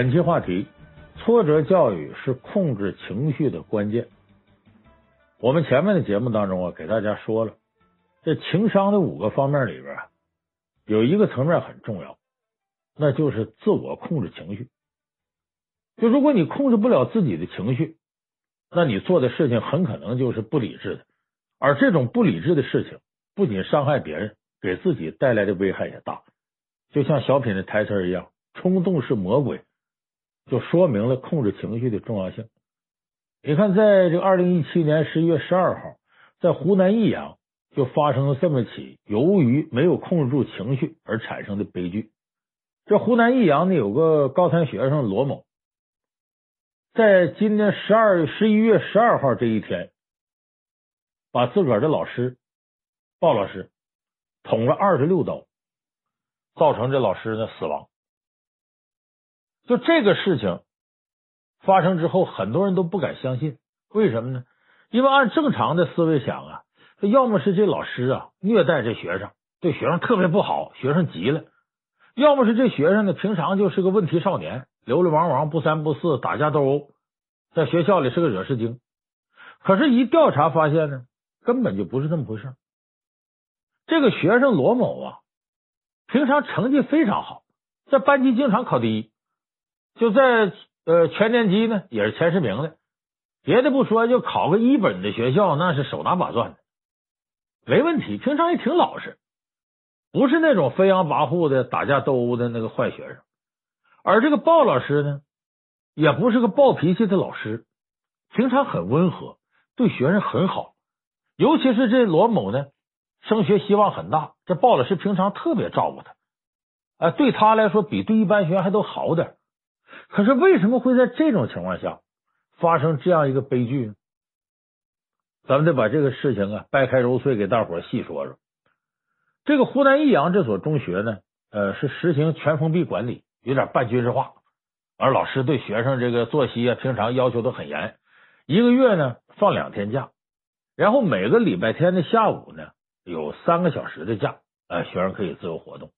本期话题：挫折教育是控制情绪的关键。我们前面的节目当中啊，给大家说了，这情商的五个方面里边啊，有一个层面很重要，那就是自我控制情绪。就如果你控制不了自己的情绪，那你做的事情很可能就是不理智的，而这种不理智的事情不仅伤害别人，给自己带来的危害也大。就像小品的台词一样，“冲动是魔鬼”。就说明了控制情绪的重要性。你看，在这个二零一七年十一月十二号，在湖南益阳就发生了这么起由于没有控制住情绪而产生的悲剧。这湖南益阳呢，有个高三学生罗某，在今年十二十一月十二号这一天，把自个儿的老师鲍老师捅了二十六刀，造成这老师呢死亡。就这个事情发生之后，很多人都不敢相信。为什么呢？因为按正常的思维想啊，要么是这老师啊虐待这学生，对学生特别不好，学生急了；要么是这学生呢平常就是个问题少年，流流氓氓，不三不四，打架斗殴，在学校里是个惹事精。可是，一调查发现呢，根本就不是这么回事。这个学生罗某啊，平常成绩非常好，在班级经常考第一。就在呃全年级呢，也是前十名的。别的不说，就考个一本的学校，那是手拿把攥的，没问题。平常也挺老实，不是那种飞扬跋扈的打架斗殴的那个坏学生。而这个鲍老师呢，也不是个暴脾气的老师，平常很温和，对学生很好。尤其是这罗某呢，升学希望很大，这鲍老师平常特别照顾他，啊，对他来说比对一般学生还都好点。可是为什么会在这种情况下发生这样一个悲剧呢？咱们得把这个事情啊掰开揉碎给大伙细说说。这个湖南益阳这所中学呢，呃，是实行全封闭管理，有点半军事化，而老师对学生这个作息啊，平常要求都很严，一个月呢放两天假，然后每个礼拜天的下午呢有三个小时的假，呃，学生可以自由活动。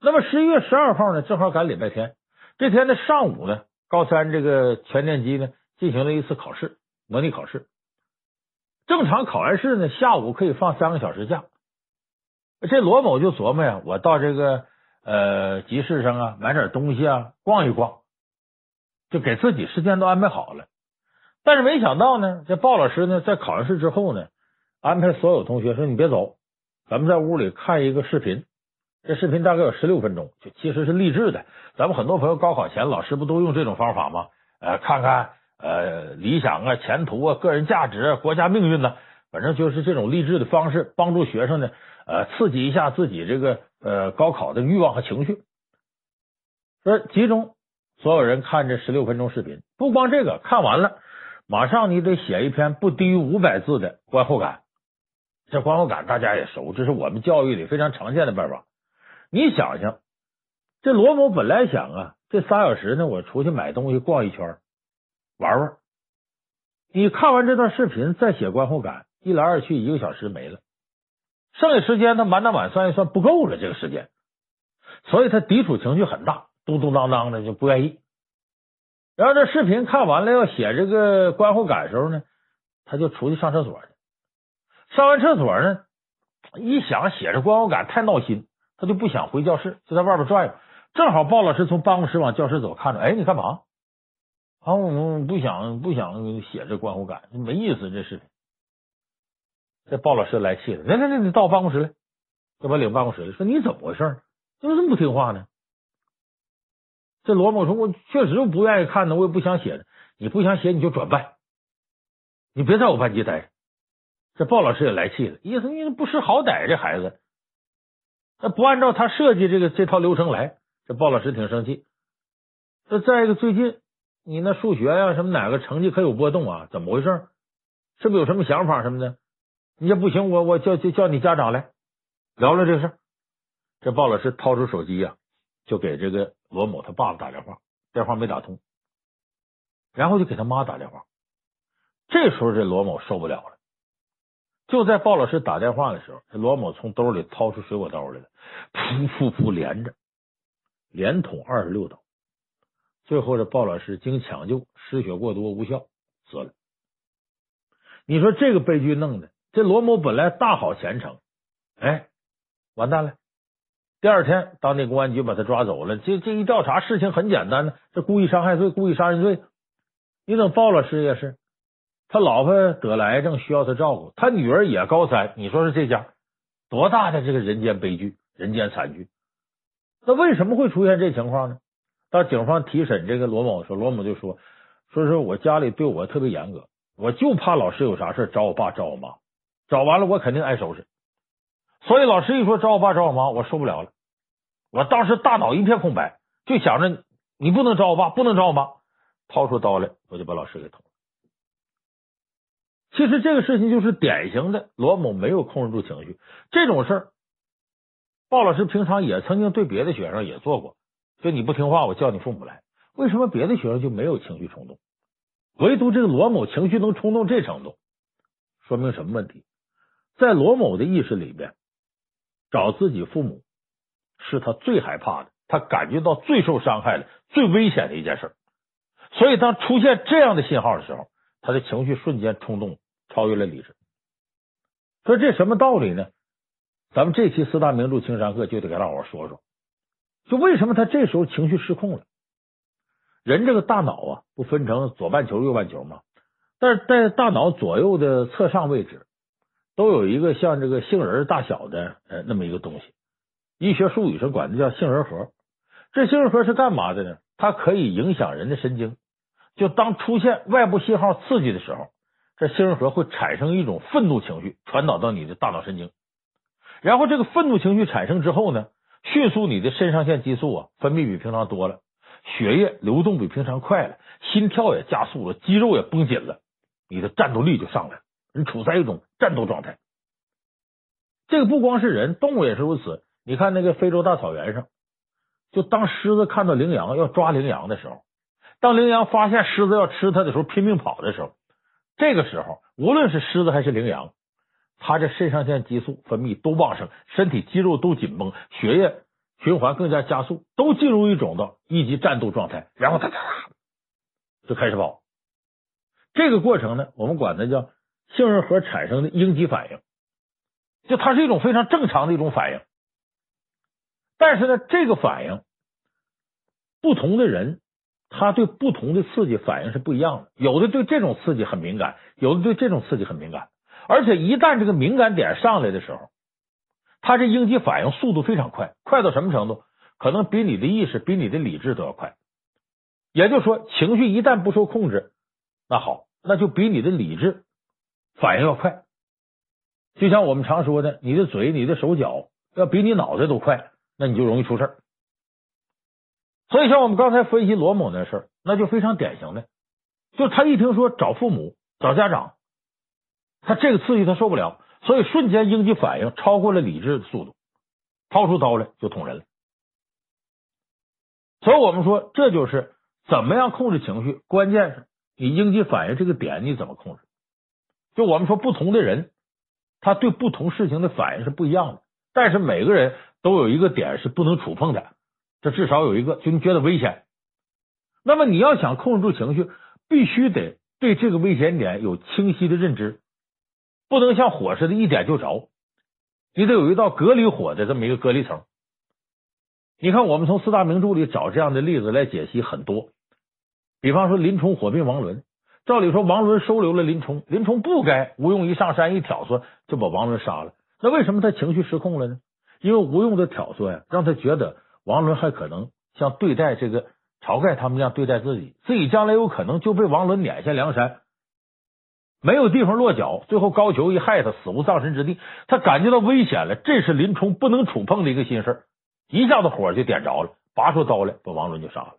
那么十一月十二号呢，正好赶礼拜天。这天的上午呢，高三这个全年级呢进行了一次考试，模拟考试。正常考完试呢，下午可以放三个小时假。这罗某就琢磨呀，我到这个呃集市上啊买点东西啊，逛一逛，就给自己时间都安排好了。但是没想到呢，这鲍老师呢在考完试之后呢，安排所有同学说：“你别走，咱们在屋里看一个视频。”这视频大概有十六分钟，就其实是励志的。咱们很多朋友高考前，老师不都用这种方法吗？呃，看看呃理想啊、前途啊、个人价值啊、国家命运呢，反正就是这种励志的方式，帮助学生呢，呃，刺激一下自己这个呃高考的欲望和情绪。说集中所有人看这十六分钟视频，不光这个，看完了马上你得写一篇不低于五百字的观后感。这观后感大家也熟，这是我们教育里非常常见的办法。你想想，这罗某本来想啊，这仨小时呢，我出去买东西逛一圈，玩玩。你看完这段视频再写观后感，一来二去一个小时没了，剩下时间他满打满算一算不够了，这个时间，所以他抵触情绪很大，嘟嘟囔囔的就不愿意。然后这视频看完了要写这个观后感的时候呢，他就出去上厕所去。上完厕所呢，一想写着观后感太闹心。他就不想回教室，就在外边转悠。正好鲍老师从办公室往教室走，看着，哎，你干嘛？啊，我不想不想写这观后感，没意思。这是，这鲍老师来气了，来来来，你到我办公室来，就把领办公室来，说你怎么回事？怎么这么不听话呢？这罗某说，我确实不愿意看呢，我也不想写。你不想写，你就转班，你别在我班级待着。这鲍老师也来气了，意思你不识好歹，这孩子。那不按照他设计这个这套流程来，这鲍老师挺生气。那再一个，最近你那数学呀、什么哪个成绩可有波动啊？怎么回事？是不是有什么想法什么的？你这不行，我我叫叫叫你家长来聊聊这个事。这鲍老师掏出手机呀、就给这个罗某他爸爸打电话，电话没打通，然后就给他妈打电话。这时候这罗某受不了了。就在鲍老师打电话的时候，罗某从兜里掏出水果刀来了，噗噗噗连着，连捅二十六刀。最后这鲍老师经抢救失血过多无效死了。你说这个悲剧弄的，这罗某本来大好前程，哎，完蛋了。第二天，当地公安局把他抓走了。这这一调查，事情很简单呢，这故意伤害罪、故意杀人罪。你等鲍老师也是，他老婆得了癌症，需要他照顾，他女儿也高三。你说说这家多大的这个人间悲剧、人间惨剧？那为什么会出现这情况呢？当警方提审这个罗某的时候，罗某就说：“说是我家里对我特别严格，我就怕老师有啥事找我爸、找我妈，找完了我肯定挨收拾。所以老师一说找我爸、找我妈，我受不了了。”我当时大脑一片空白，就想着你不能找我爸，不能找我妈，掏出刀来，我就把老师给捅了。其实这个事情就是典型的罗某没有控制住情绪，这种事儿，鲍老师平常也曾经对别的学生也做过，就你不听话，我叫你父母来。为什么别的学生就没有情绪冲动，唯独这个罗某情绪能冲动这程度，说明什么问题？在罗某的意识里边，找自己父母。是他最害怕的，他感觉到最受伤害的、最危险的一件事。所以，当出现这样的信号的时候，他的情绪瞬间冲动，超越了理智。说这什么道理呢？咱们这期四大名著情商课就得给大伙说说，就为什么他这时候情绪失控了？人这个大脑啊，不分成左半球、右半球吗？但是在大脑左右的侧上位置，都有一个像这个杏仁大小的呃那么一个东西。医学术语上管它叫杏仁核，这杏仁核是干嘛的呢？它可以影响人的神经。就当出现外部信号刺激的时候，这杏仁核会产生一种愤怒情绪，传导到你的大脑神经。然后这个愤怒情绪产生之后呢，迅速你的肾上腺激素啊分泌比平常多了，血液流动比平常快了，心跳也加速了，肌肉也绷紧了，你的战斗力就上来了，你处在一种战斗状态。这个不光是人，动物也是如此。你看那个非洲大草原上，就当狮子看到羚羊要抓羚羊的时候，当羚羊发现狮子要吃它的时候，拼命跑的时候，这个时候无论是狮子还是羚羊，它这肾上腺激素分泌都旺盛，身体肌肉都紧绷，血液循环更加加速，都进入一种的一级战斗状态，然后它哒就开始跑。这个过程呢，我们管它叫杏仁核产生的应激反应，就它是一种非常正常的一种反应。但是呢，这个反应，不同的人他对不同的刺激反应是不一样的。有的对这种刺激很敏感，有的对这种刺激很敏感。而且一旦这个敏感点上来的时候，他这应激反应速度非常快，快到什么程度？可能比你的意识、比你的理智都要快。也就是说，情绪一旦不受控制，那好，那就比你的理智反应要快。就像我们常说的，你的嘴、你的手脚要比你脑袋都快。那你就容易出事儿，所以像我们刚才分析罗某那事儿，那就非常典型的，就他一听说找父母、找家长，他这个刺激他受不了，所以瞬间应激反应超过了理智的速度，掏出刀来就捅人了。所以我们说，这就是怎么样控制情绪，关键是你应激反应这个点你怎么控制。就我们说，不同的人他对不同事情的反应是不一样的，但是每个人。都有一个点是不能触碰的，这至少有一个，就你觉得危险。那么你要想控制住情绪，必须得对这个危险点有清晰的认知，不能像火似的，一点就着。你得有一道隔离火的这么一个隔离层。你看，我们从四大名著里找这样的例子来解析很多。比方说，林冲火并王伦，照理说王伦收留了林冲，林冲不该吴用一上山一挑唆就把王伦杀了。那为什么他情绪失控了呢？因为吴用的挑唆呀，让他觉得王伦还可能像对待这个晁盖他们这样对待自己，自己将来有可能就被王伦撵下梁山，没有地方落脚，最后高俅一害他死无葬身之地，他感觉到危险了，这是林冲不能触碰的一个心事，一下子火就点着了，拔出刀来把王伦就杀了。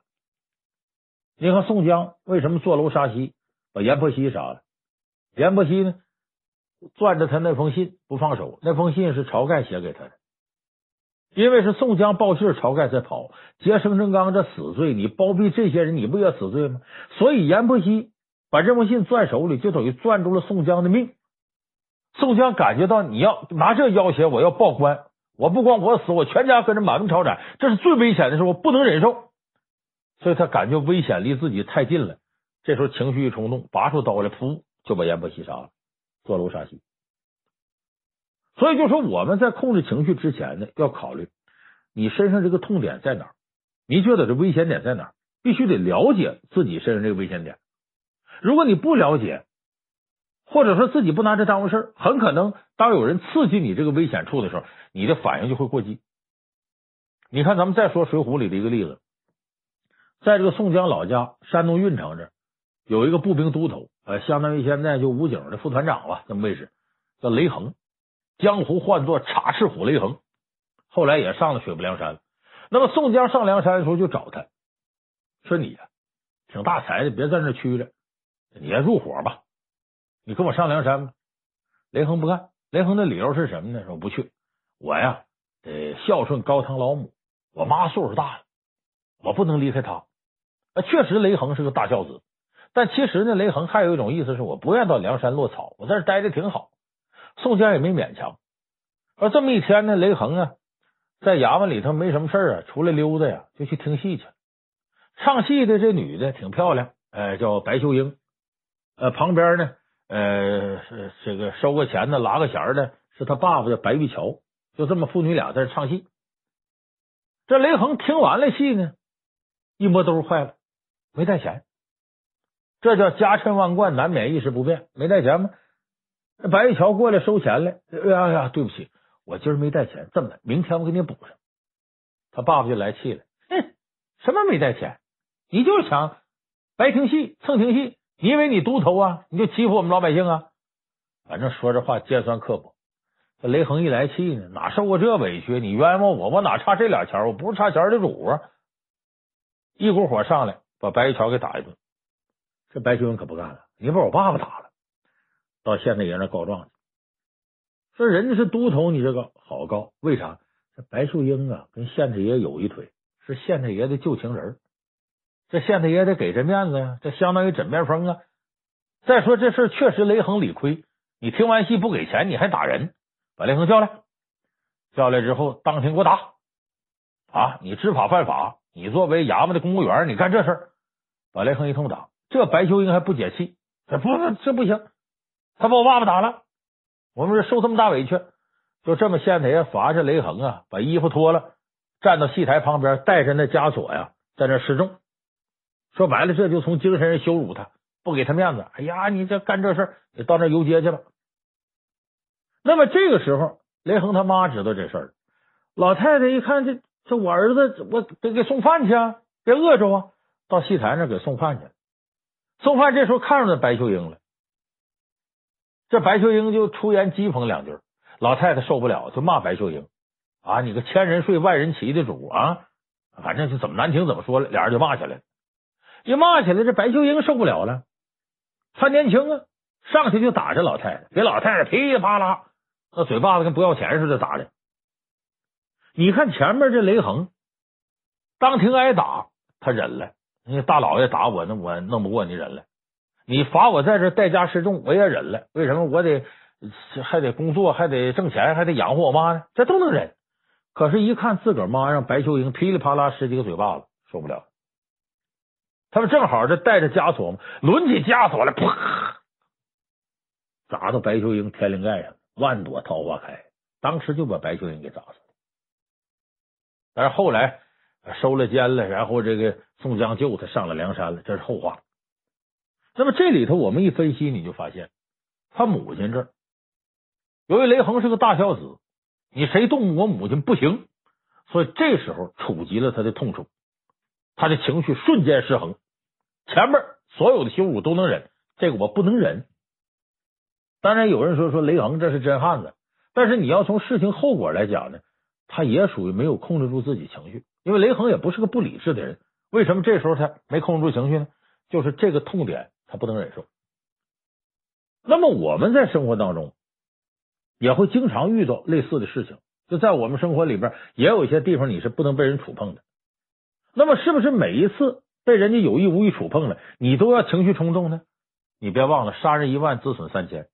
你看宋江为什么坐楼杀西，把阎婆惜杀了？阎婆惜呢，攥着他那封信不放手，那封信是晁盖写给他的。因为是宋江报信，晁盖才跑。劫生辰纲这死罪，你包庇这些人，你不也死罪吗？所以阎婆惜把这封信攥手里，就等于攥住了宋江的命。宋江感觉到你要拿这要挟我，要报官，我不光我死，我全家跟着满门抄斩，这是最危险的时候，我不能忍受。所以他感觉危险离自己太近了。这时候情绪一冲动，拔出刀来，噗，就把阎婆惜杀了，坐楼杀妻。所以就说我们在控制情绪之前呢，要考虑你身上这个痛点在哪儿，你觉得这危险点在哪儿，必须得了解自己身上这个危险点。如果你不了解，或者说自己不拿这当回事，很可能当有人刺激你这个危险处的时候，你的反应就会过激。你看，咱们再说《水浒》里的一个例子，在这个宋江老家山东运城这。有一个步兵都头，呃，相当于现在就武警的副团长吧，这么位置，叫雷横，江湖唤作插翅虎雷横。后来也上了水泊梁山。那么宋江上梁山的时候就找他，说你呀，挺大才的，别在那屈着，你先入伙吧，你跟我上梁山吧。雷横不干，雷横的理由是什么呢？说不去，我呀得孝顺高堂老母，我妈岁数大了，我不能离开她。确实雷横是个大孝子。但其实呢，雷横还有一种意思是我不愿到梁山落草，我在这待着挺好。宋江也没勉强。而这么一天呢，雷横啊，在衙门里头没什么事啊，出来溜达呀，就去听戏去。唱戏的这女的挺漂亮，呃，叫白秀英。呃，旁边呢，呃，这个收个钱的、拉个弦的，是他爸爸叫白玉桥。就这么父女俩在这唱戏。这雷横听完了戏呢，一摸兜坏了，没带钱。这叫家趁万贯，难免一时不便。没带钱吗？那白玉桥过来收钱来。哎呀呀，对不起，我今儿没带钱。这么的，明天我给你补上。他爸爸就来气了。哼，什么没带钱？你就是想白听戏，蹭听戏。你以为你都头啊？你就欺负我们老百姓啊？反正说这话尖酸刻薄。这雷横一来气呢，哪受过这委屈？你冤枉我，我哪差这俩钱？我不是差钱的主啊！一股火上来，把白玉桥给打一顿。这白秀英可不干了，你把我爸爸打了，到县太爷那告状去。说人家是都头，你这个好告，为啥？这白秀英啊，跟县太爷有一腿，是县太爷的旧情人。这县太爷得给这面子呀，这相当于枕边风啊。再说这事确实雷横理亏，你听完戏不给钱，你还打人，把雷横叫来，叫来之后当庭给我打啊！你知法犯法，你作为衙门的公务员，你干这事，把雷横一通打。这白秀英还不解气，这不这不行，他把我爸爸打了，我们这受这么大委屈，就这么县太爷罚着雷横啊，把衣服脱了，站到戏台旁边，带着那枷锁呀，在那示众。说白了，这就从精神上羞辱他，不给他面子。哎呀，你这干这事，你到那游街去吧。那么这个时候，雷横他妈知道这事儿，老太太一看这这我儿子，我得给送饭去啊，别饿着啊，到戏台那给送饭去。送饭这时候看上那白秀英了，这白秀英就出言讥讽两句，老太太受不了，就骂白秀英啊，你个千人睡万人骑的主啊，反正就怎么难听怎么说了，俩人就骂起来了。一骂起来，这白秀英受不了了，她年轻啊，上去就打这老太太，给老太太噼里啪啦，那嘴巴子跟不要钱似的打的。你看前面这雷横，当庭挨打，他忍了。你大老爷打我，那我弄不过你忍了。你罚我在这代家示众，我也忍了。为什么？我得还得工作，还得挣钱，还得养活我妈呢？这都能忍。可是，一看自个儿妈让白秀英噼里啪啦十几个嘴巴子，受不了。他们正好这带着枷锁嘛，抡起枷锁来，啪，砸到白秀英天灵盖上，万朵桃花开，当时就把白秀英给砸死了。但是后来。收了监了，然后这个宋江救他上了梁山了，这是后话。那么这里头我们一分析，你就发现他母亲这儿，由于雷横是个大孝子，你谁动我母亲不行，所以这时候触及了他的痛处，他的情绪瞬间失衡。前面所有的羞辱都能忍，这个我不能忍。当然有人说说雷横这是真汉子，但是你要从事情后果来讲呢，他也属于没有控制住自己情绪。因为雷横也不是个不理智的人，为什么这时候他没控制住情绪呢？就是这个痛点不能忍受。那么我们在生活当中也会经常遇到类似的事情，就在我们生活里边也有一些地方你是不能被人触碰的。那么是不是每一次被人家有意无意触碰了，你都要情绪冲动呢？你别忘了，杀人一万，自损三千，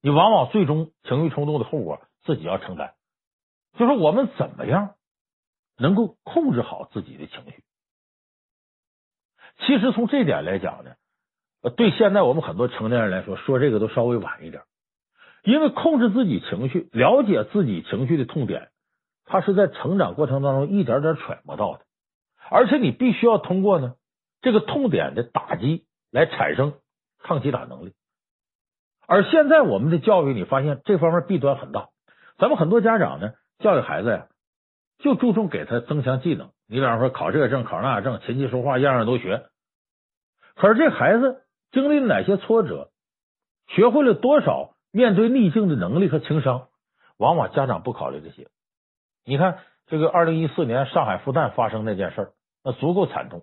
你往往最终情绪冲动的后果自己要承担。就是我们怎么样？能够控制好自己的情绪。其实从这点来讲呢，对现在我们很多成年人来说，说这个都稍微晚一点，因为控制自己情绪、了解自己情绪的痛点，他是在成长过程当中一点点揣摩到的，而且你必须要通过呢这个痛点的打击来产生抗击打能力。而现在我们的教育，你发现这方面弊端很大。咱们很多家长呢，教育孩子呀，就注重给他增强技能。你比方说考这个证，考那个证，琴棋书画样样都学。可是这孩子经历了哪些挫折，学会了多少面对逆境的能力和情商，往往家长不考虑这些。你看这个二零一四年上海复旦发生那件事儿，那足够惨痛。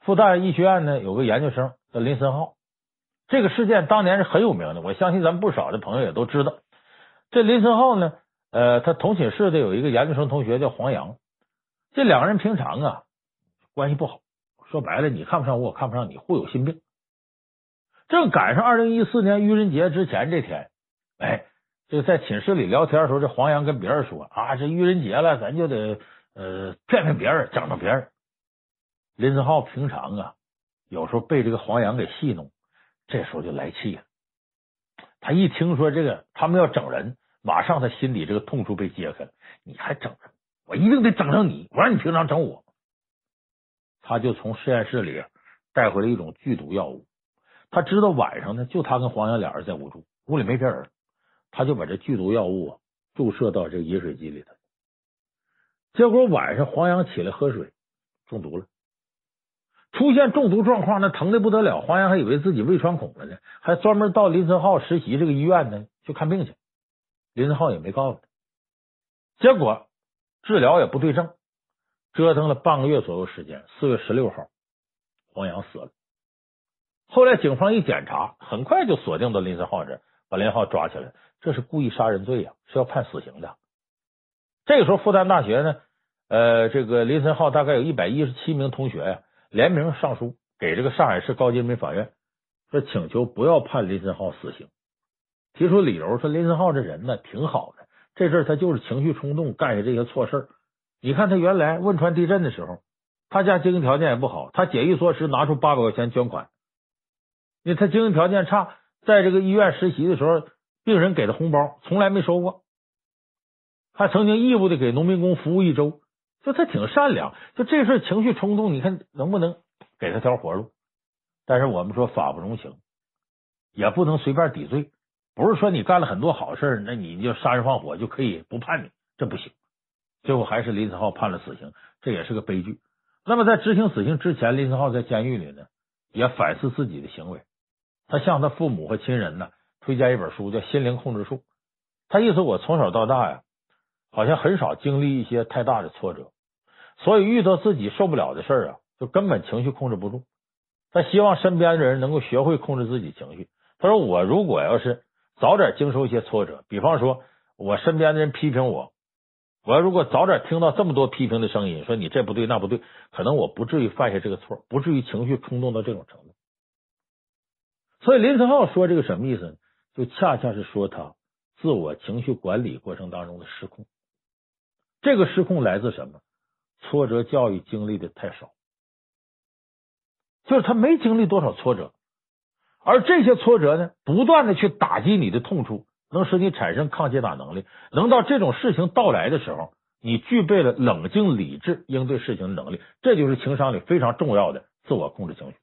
复旦医学院呢，有个研究生叫林森浩。这个事件当年是很有名的，我相信咱们不少的朋友也都知道。这林森浩呢，呃，他同寝室的有一个研究生同学叫黄洋，这两个人平常啊关系不好，说白了，你看不上我，我看不上你，互有心病。正赶上二零一四年愚人节之前这天，哎，这个在寝室里聊天的时候，这黄洋跟别人说啊，这愚人节了，咱就得呃骗骗别人，整整别人。林子浩平常啊，有时候被这个黄洋给戏弄。这时候就来气了，他一听说这个他们要整人，马上他心里这个痛处被揭开了。你还整人，我一定得整上你！我让你平常整我。他就从实验室里带回来一种剧毒药物，他知道晚上呢就他跟黄洋俩人在屋住，屋里没别人，他就把这剧毒药物啊注射到这个饮水机里头。结果晚上黄洋起来喝水，中毒了。出现中毒状况，那疼的不得了。黄洋还以为自己胃穿孔了呢，还专门到林森浩实习这个医院呢去看病去。林森浩也没告诉他，结果治疗也不对症，折腾了半个月左右时间。四月十六号，黄洋死了。后来警方一检查，很快就锁定到林森浩这，把林浩抓起来。这是故意杀人罪呀，是要判死刑的。这个时候，复旦大学呢，呃，这个林森浩大概有一百一十七名同学呀。联名上书给这个上海市高级人民法院，说请求不要判林森浩死刑，提出理由说林森浩这人呢挺好的，这事他就是情绪冲动干下这些错事。你看他原来汶川地震的时候，他家经济条件也不好，他节衣缩食拿出八百块钱捐款。因为他经济条件差，在这个医院实习的时候，病人给的红包从来没收过，还曾经义务的给农民工服务一周。就他挺善良，就这事情绪冲动，你看能不能给他条活路？但是我们说法不容情，也不能随便抵罪。不是说你干了很多好事，那你就杀人放火就可以不判你，这不行。最后还是林森浩判了死刑，这也是个悲剧。那么在执行死刑之前，林森浩在监狱里呢，也反思自己的行为。他向他父母和亲人呢推荐一本书，叫《心灵控制术》。他意思我从小到大呀，好像很少经历一些太大的挫折。所以遇到自己受不了的事儿啊，就根本情绪控制不住。他希望身边的人能够学会控制自己情绪。他说：“我如果要是早点经受一些挫折，比方说我身边的人批评我，我要如果早点听到这么多批评的声音，说你这不对那不对，可能我不至于犯下这个错，不至于情绪冲动到这种程度。”所以林森浩说这个什么意思呢？就恰恰是说他自我情绪管理过程当中的失控。这个失控来自什么？挫折教育经历的太少，就是他没经历多少挫折，而这些挫折呢，不断的去打击你的痛处，能使你产生抗击打能力，能到这种事情到来的时候，你具备了冷静理智应对事情的能力，这就是情商里非常重要的自我控制情绪。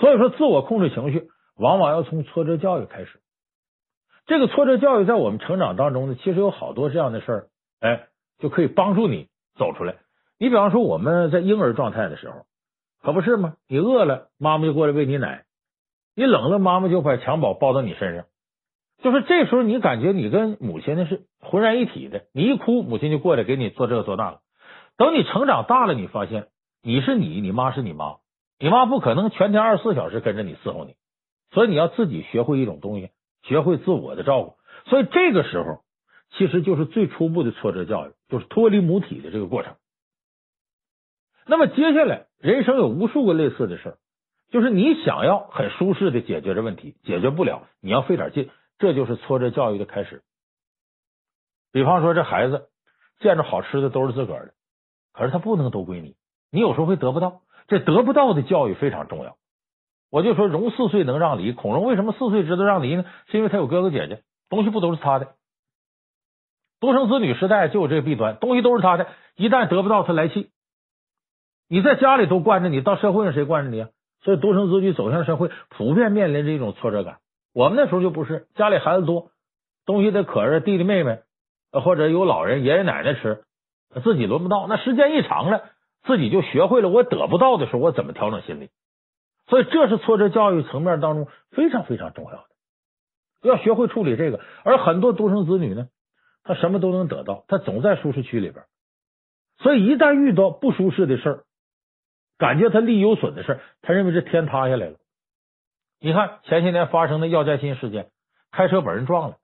所以说，自我控制情绪往往要从挫折教育开始。这个挫折教育在我们成长当中呢，其实有好多这样的事儿，哎，就可以帮助你。走出来，你比方说我们在婴儿状态的时候，可不是吗？你饿了，妈妈就过来喂你奶；你冷了，妈妈就把襁褓抱到你身上。就是这时候，你感觉你跟母亲呢是浑然一体的。你一哭，母亲就过来给你做这个做那个。等你成长大了，你发现你是你，你妈是你妈，你妈不可能全天二十四小时跟着你伺候你，所以你要自己学会一种东西，学会自我的照顾。所以这个时候。其实就是最初步的挫折教育，就是脱离母体的这个过程。那么接下来，人生有无数个类似的事儿，就是你想要很舒适的解决这问题，解决不了，你要费点劲，这就是挫折教育的开始。比方说，这孩子见着好吃的都是自个儿的，可是他不能都归你，你有时候会得不到，这得不到的教育非常重要。我就说，融四岁能让梨，孔融为什么四岁知道让梨呢？是因为他有哥哥姐姐，东西不都是他的。独生子女时代就有这个弊端，东西都是他的，一旦得不到，他来气。你在家里都惯着你，到社会上谁惯着你啊？所以独生子女走向社会，普遍面临着一种挫折感。我们那时候就不是，家里孩子多，东西得可着弟弟妹妹，或者有老人爷爷奶奶吃，自己轮不到。那时间一长了，自己就学会了，我得不到的时候，我怎么调整心理。所以，这是挫折教育层面当中非常非常重要的，要学会处理这个。而很多独生子女呢，他什么都能得到，他总在舒适区里边，所以一旦遇到不舒适的事儿，感觉他利有损的事儿，他认为这天塌下来了。你看前些年发生的药家鑫事件，开车把人撞了，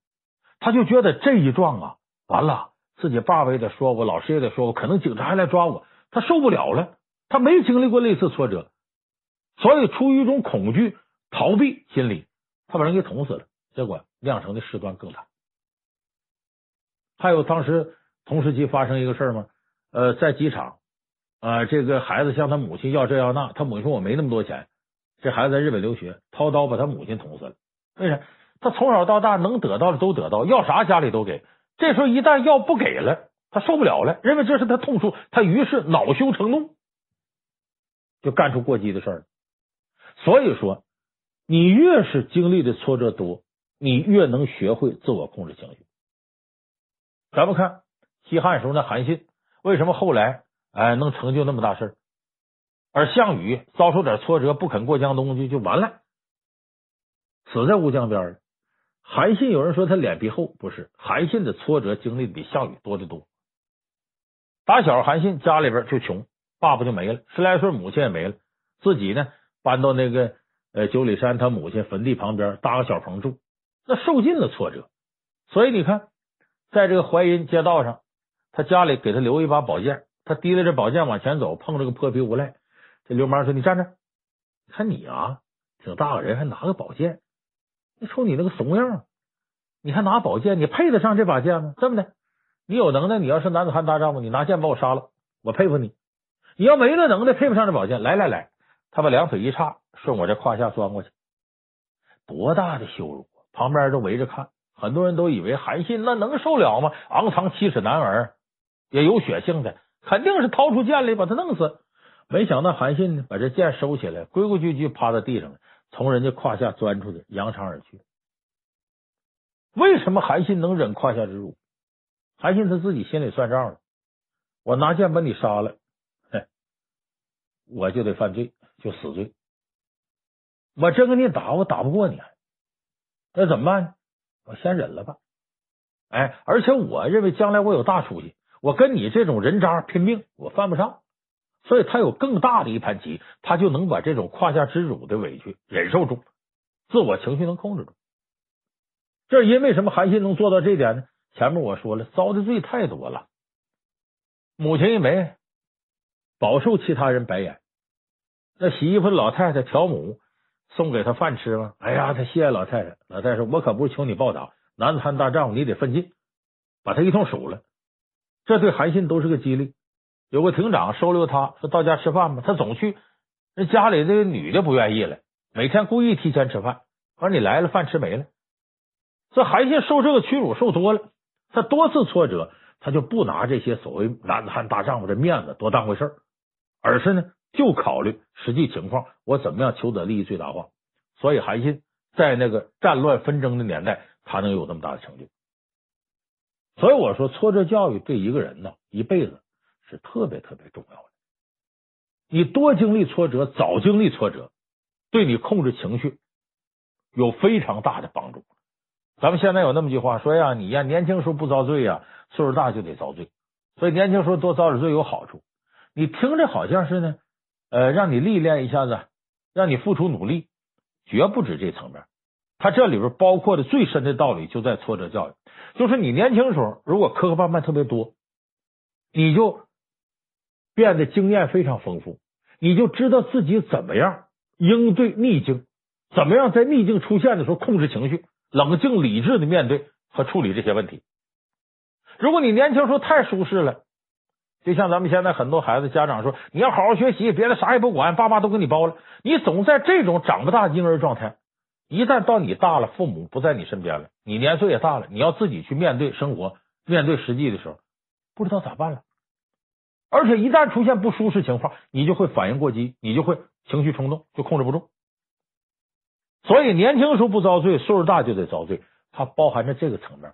他就觉得这一撞啊，完了，自己爸爸也得说我，老师也得说我，可能警察还来抓我，他受不了了。他没经历过类似挫折。所以，出于一种恐惧、逃避心理，他把人给捅死了，结果酿成的事端更大。还有当时同时期发生一个事儿吗？呃，在机场，啊、这个孩子向他母亲要这要那，他母亲说我没那么多钱。这孩子在日本留学，掏刀把他母亲捅死了。为啥？他从小到大能得到的都得到，要啥家里都给。这时候一旦要不给了，他受不了了，认为这是他痛处，他于是恼羞成怒，就干出过激的事儿。所以说，你越是经历的挫折多，你越能学会自我控制情绪。咱们看西汉时候那韩信，为什么后来哎能成就那么大事？而项羽遭受点挫折，不肯过江东去，就完了，死在乌江边了。韩信有人说他脸皮厚，不是，韩信的挫折经历比项羽多得多。打小韩信家里边就穷，爸爸就没了，十来岁母亲也没了，自己呢？搬到那个呃九里山他母亲坟地旁边搭个小棚住，那受尽了挫折。所以你看，在这个淮阴街道上，他家里给他留一把宝剑，他提着这宝剑往前走，碰着个泼皮无赖。这流氓说：“你站这，看你啊，挺大个人还拿个宝剑，你瞅你那个怂样，你还拿宝剑，你配得上这把剑吗？这么的，你有能耐，你要是男子汉大丈夫，你拿剑把我杀了，我佩服你。你要没那能耐，配不上这宝剑，来来来。”他把两腿一叉，顺我这胯下钻过去，多大的羞辱！旁边都围着看，很多人都以为韩信那能受了吗？昂藏七尺男儿，也有血性的，肯定是掏出剑来把他弄死。没想到韩信呢，把这剑收起来，规规矩矩趴在地上，从人家胯下钻出去，扬长而去。为什么韩信能忍胯下之辱？韩信他自己心里算账了，我拿剑把你杀了，嘿，我就得犯罪。就死罪，我真跟你打，我打不过你，那怎么办呢？我先忍了吧。哎，而且我认为将来我有大出息，我跟你这种人渣拼命，我犯不上。所以他有更大的一盘棋，他就能把这种胯下之辱的委屈忍受住，自我情绪能控制住。这是因为什么？韩信能做到这点呢？前面我说了，遭的罪太多了，母亲一没，饱受其他人白眼。那洗衣服的老太太条母送给他饭吃吗？哎呀，他谢谢老太太。老太太说：“我可不是求你报答，男子汉大丈夫，你得奋进。”把他一通数了，这对韩信都是个激励。有个亭长收留他，说到家吃饭吧，他总去。那家里这个女的不愿意了，每天故意提前吃饭。而你来了，饭吃没了。这韩信受这个屈辱受多了，他多次挫折，他就不拿这些所谓男子汉大丈夫的面子多当回事儿而是呢。就考虑实际情况，我怎么样求得利益最大化？所以韩信在那个战乱纷争的年代，他能有这么大的成就。所以我说，挫折教育对一个人呢，一辈子是特别特别重要的。你多经历挫折，早经历挫折，对你控制情绪有非常大的帮助。咱们现在有那么句话说呀，你呀年轻时候不遭罪呀，岁数大就得遭罪。所以年轻时候多遭点罪有好处。你听着好像是呢。呃，让你历练一下子，让你付出努力，绝不止这层面。他这里边包括的最深的道理就在挫折教育，就是你年轻时候如果磕磕绊绊特别多，你就变得经验非常丰富，你就知道自己怎么样应对逆境，怎么样在逆境出现的时候控制情绪，冷静理智的面对和处理这些问题。如果你年轻时候太舒适了，就像咱们现在很多孩子家长说，你要好好学习，别的啥也不管，爸妈都给你包了。你总在这种长不大婴儿状态，一旦到你大了，父母不在你身边了，你年岁也大了，你要自己去面对生活、面对实际的时候，不知道咋办了。而且一旦出现不舒适情况，你就会反应过激，你就会情绪冲动，就控制不住。所以年轻时候不遭罪，岁数大就得遭罪。它包含着这个层面，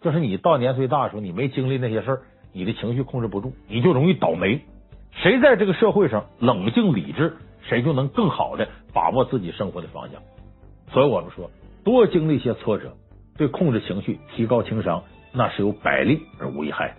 就是你到年岁大的时候，你没经历那些事儿。你的情绪控制不住，你就容易倒霉。谁在这个社会上冷静理智，谁就能更好的把握自己生活的方向。所以我们说，多经历一些挫折，对控制情绪、提高情商，那是有百利而无一害的。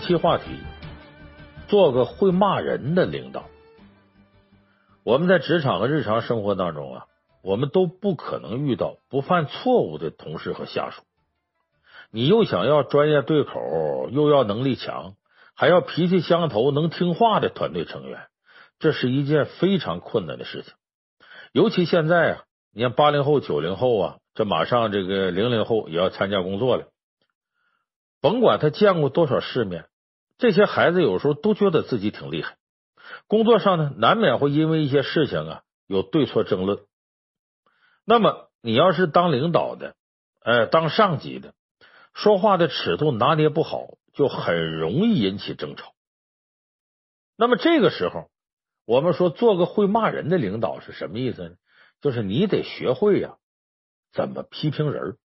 本期话题：做个会骂人的领导。我们在职场和日常生活当中啊，我们都不可能遇到不犯错误的同事和下属。你又想要专业对口，又要能力强，还要脾气相投、能听话的团队成员，这是一件非常困难的事情。尤其现在啊，你看八零后、九零后啊，这马上这个零零后也要参加工作了。甭管他见过多少世面，这些孩子有时候都觉得自己挺厉害。工作上呢，难免会因为一些事情啊有对错争论。那么你要是当领导的，哎，当上级的，说话的尺度拿捏不好，就很容易引起争吵。那么这个时候，我们说做个会骂人的领导是什么意思呢？就是你得学会呀，怎么批评人。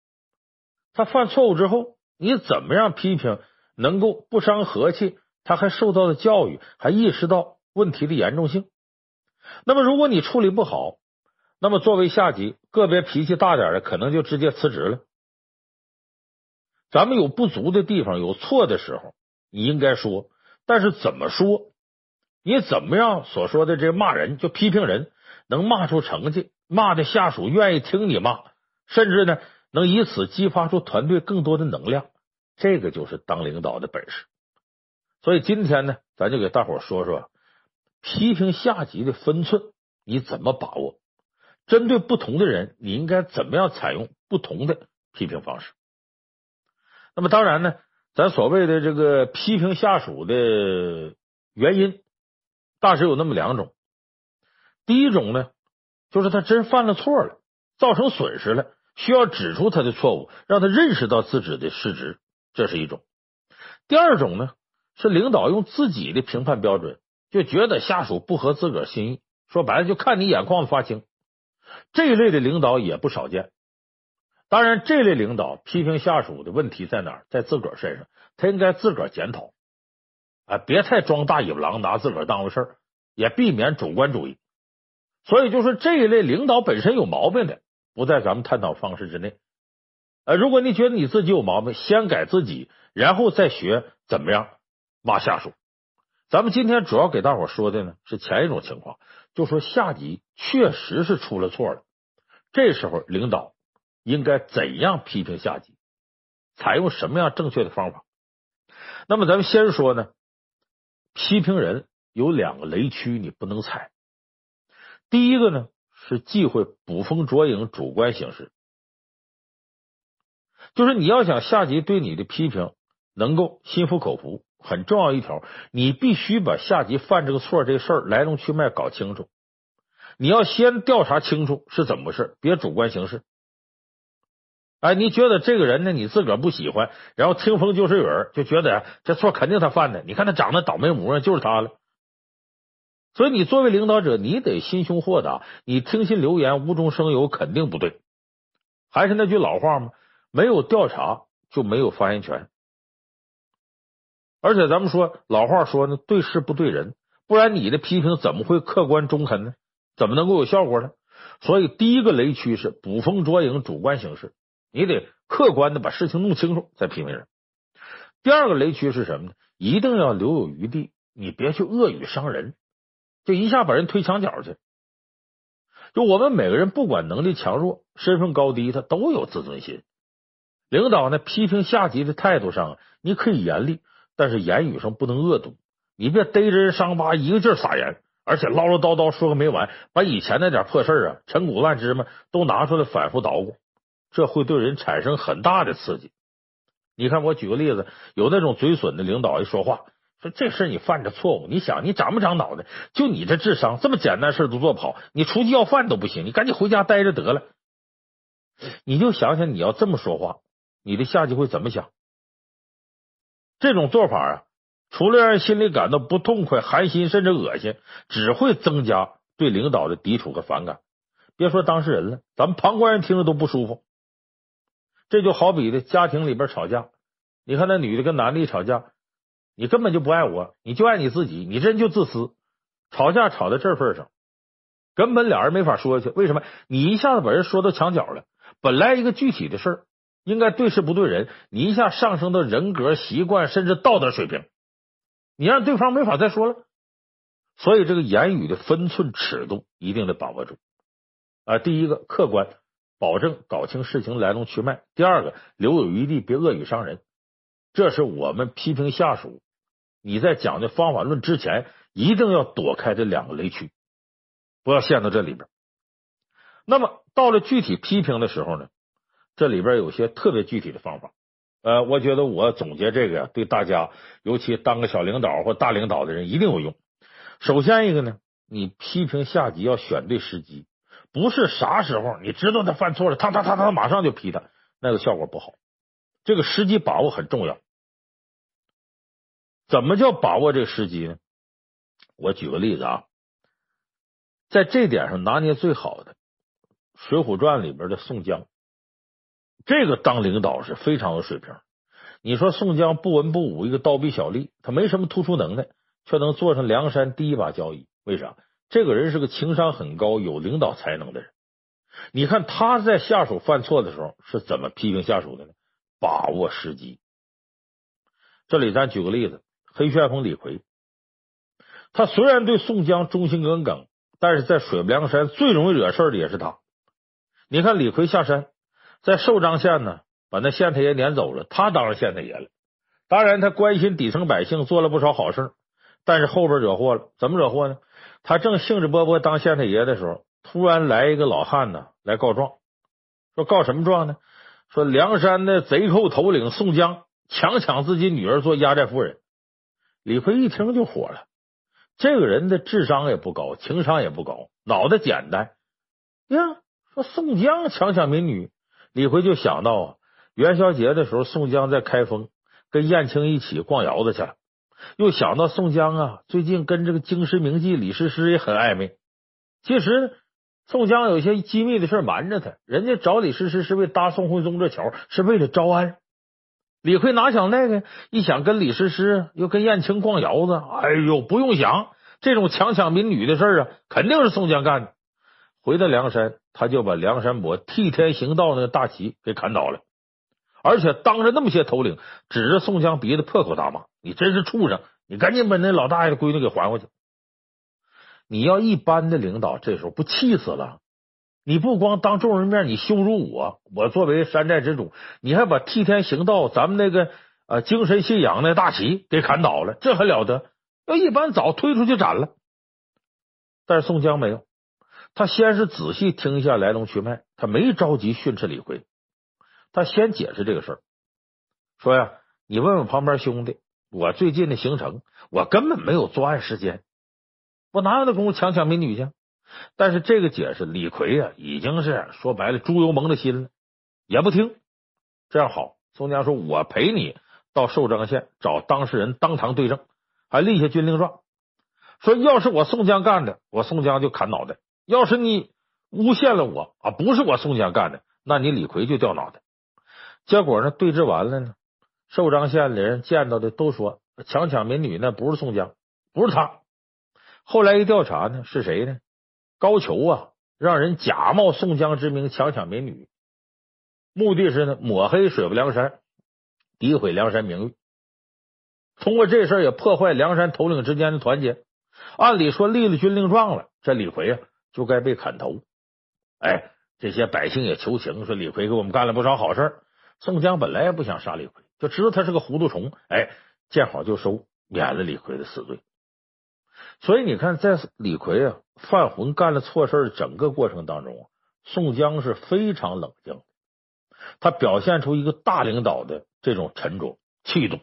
他犯错误之后。你怎么样批评能够不伤和气？他还受到了教育，还意识到问题的严重性。那么，如果你处理不好，那么作为下级，个别脾气大点的可能就直接辞职了。咱们有不足的地方，有错的时候，你应该说，但是怎么说？你怎么样所说的这骂人，就批评人，能骂出成绩，骂的下属愿意听你骂，甚至呢？能以此激发出团队更多的能量，这个就是当领导的本事。所以今天呢，咱就给大伙说说批评下级的分寸，你怎么把握？针对不同的人，你应该怎么样采用不同的批评方式？那么当然呢，咱所谓的这个批评下属的原因，大致有那么两种。第一种呢，就是他真犯了错了，造成损失了。需要指出他的错误，让他认识到自己的失职，这是一种。第二种呢，是领导用自己的评判标准，就觉得下属不合自个儿心意，说白了就看你眼眶子发青。这一类的领导也不少见。当然，这类领导批评下属的问题在哪儿？在自个儿身上，他应该自个儿检讨，啊，别太装大尾巴狼，拿自个儿当回事儿，也避免主观主义。所以，就是这一类领导本身有毛病的。不在咱们探讨方式之内。呃，如果你觉得你自己有毛病，先改自己，然后再学怎么样骂下属。咱们今天主要给大伙说的呢是前一种情况，就说下级确实是出了错了，这时候领导应该怎样批评下级，采用什么样正确的方法？那么咱们先说呢，批评人有两个雷区，你不能踩。第一个呢。是忌讳捕风捉影、主观行事，就是你要想下级对你的批评能够心服口服，很重要一条，你必须把下级犯这个错这事儿来龙去脉搞清楚。你要先调查清楚是怎么回事，别主观行事。哎，你觉得这个人呢，你自个儿不喜欢，然后听风就是雨，就觉得这错肯定他犯的。你看他长得倒霉模样，就是他了。所以，你作为领导者，你得心胸豁达。你听信流言，无中生有，肯定不对。还是那句老话吗，没有调查就没有发言权。而且，咱们说老话说呢，对事不对人，不然你的批评怎么会客观中肯呢？怎么能够有效果呢？所以，第一个雷区是捕风捉影、主观行事。你得客观的把事情弄清楚再批评人。第二个雷区是什么呢？一定要留有余地，你别去恶语伤人，就一下把人推墙角去。就我们每个人，不管能力强弱、身份高低，他都有自尊心。领导呢，批评下级的态度上，你可以严厉，但是言语上不能恶毒。你别逮着人伤疤，一个劲儿撒盐，而且唠唠叨叨说个没完，把以前那点破事啊、陈谷烂芝麻都拿出来反复捣鼓，这会对人产生很大的刺激。你看，我举个例子，有那种嘴损的领导一说话，说这事你犯着错误，你想你长不长脑袋？就你这智商，这么简单事都做不好，你出去要饭都不行，你赶紧回家待着得了。你就想想，你要这么说话，你的下级会怎么想？这种做法啊。除了让人心里感到不痛快、寒心甚至恶心，只会增加对领导的抵触和反感。别说当事人了，咱们旁观人听着都不舒服。这就好比的家庭里边吵架，你看那女的跟男的一吵架，你根本就不爱我，你就爱你自己，你这人就自私。吵架吵到这份上，根本俩人没法说下去。为什么？你一下子把人说到墙角了。本来一个具体的事儿，应该对事不对人，你一下上升到人格、习惯甚至道德水平。你让对方没法再说了，所以这个言语的分寸尺度一定得把握住啊！第一个，客观，保证搞清事情来龙去脉；第二个，留有余地，别恶语伤人。这是我们批评下属，你在讲的方法论之前，一定要躲开这两个雷区，不要陷到这里边。那么到了具体批评的时候呢，这里边有些特别具体的方法。呃，我觉得我总结这个呀，对大家，尤其当个小领导或大领导的人一定有用。首先一个呢，你批评下级要选对时机，不是啥时候你知道他犯错了，他他他他马上就批他，那个效果不好。这个时机把握很重要。怎么叫把握这个时机呢？我举个例子啊，在这点上拿捏最好的，《水浒传》里边的宋江。这个当领导是非常有水平。你说宋江不文不武，一个刀笔小吏，他没什么突出能耐，却能坐上梁山第一把交椅。为啥？这个人是个情商很高、有领导才能的人。你看他在下属犯错的时候是怎么批评下属的呢？把握时机。这里咱举个例子，黑旋风李逵，他虽然对宋江忠心耿耿，但是在水泊梁山最容易惹事的也是他。你看李逵下山。在寿张县呢，把那县太爷撵走了，他当上县太爷了。当然，他关心底层百姓，做了不少好事。但是后边惹祸了，怎么惹祸呢？他正兴致勃勃当县太爷的时候，突然来一个老汉呢，来告状，说告什么状呢？说梁山的贼寇头领宋江强抢自己女儿做压寨夫人。李逵一听就火了，这个人的智商也不高，情商也不高，脑袋简单呀。说宋江强抢民女。李逵就想到啊，元宵节的时候，宋江在开封跟燕青一起逛窑子去了。又想到宋江啊，最近跟这个京师名妓李师师也很暧昧。其实宋江有些机密的事瞒着他，人家找李师师是为搭宋徽宗这桥，是为了招安。李逵哪想那个？一想跟李师师又跟燕青逛窑子，哎呦，不用想，这种强抢民女的事啊，肯定是宋江干的。回到梁山，他就把梁山伯替天行道那个大旗给砍倒了，而且当着那么些头领，指着宋江鼻子破口大骂：“你真是畜生！你赶紧把那老大爷的闺女给还回去！”你要一般的领导，这时候不气死了？你不光当众人面你羞辱我，我作为山寨之主，你还把替天行道咱们那个呃精神信仰那大旗给砍倒了，这还了得？要一般早推出去斩了。但是宋江没有。他先是仔细听一下来龙去脉，他没着急训斥李逵，他先解释这个事儿，说呀，你问问旁边兄弟，我最近的行程，我根本没有作案时间，我哪有那功夫强抢民女去？但是这个解释，李逵啊，已经是说白了猪油蒙了心了，也不听。这样好，宋江说，我陪你到寿张县找当事人当堂对证，还立下军令状，说要是我宋江干的，我宋江就砍脑袋。要是你诬陷了我啊，不是我宋江干的，那你李逵就掉脑袋。结果呢，对峙完了呢，寿张县的人见到的都说强抢民女那不是宋江，不是他。后来一调查呢，是谁呢？高俅啊，让人假冒宋江之名强抢民女，目的是呢抹黑水泊梁山，诋毁梁山名誉。通过这事也破坏梁山头领之间的团结。按理说立了军令状了，这李逵啊就该被砍头。哎，这些百姓也求情，说李逵给我们干了不少好事。宋江本来也不想杀李逵，就知道他是个糊涂虫，哎，见好就收，免了李逵的死罪。所以你看，在李逵啊犯浑干了错事整个过程当中，宋江是非常冷静，他表现出一个大领导的这种沉着气度。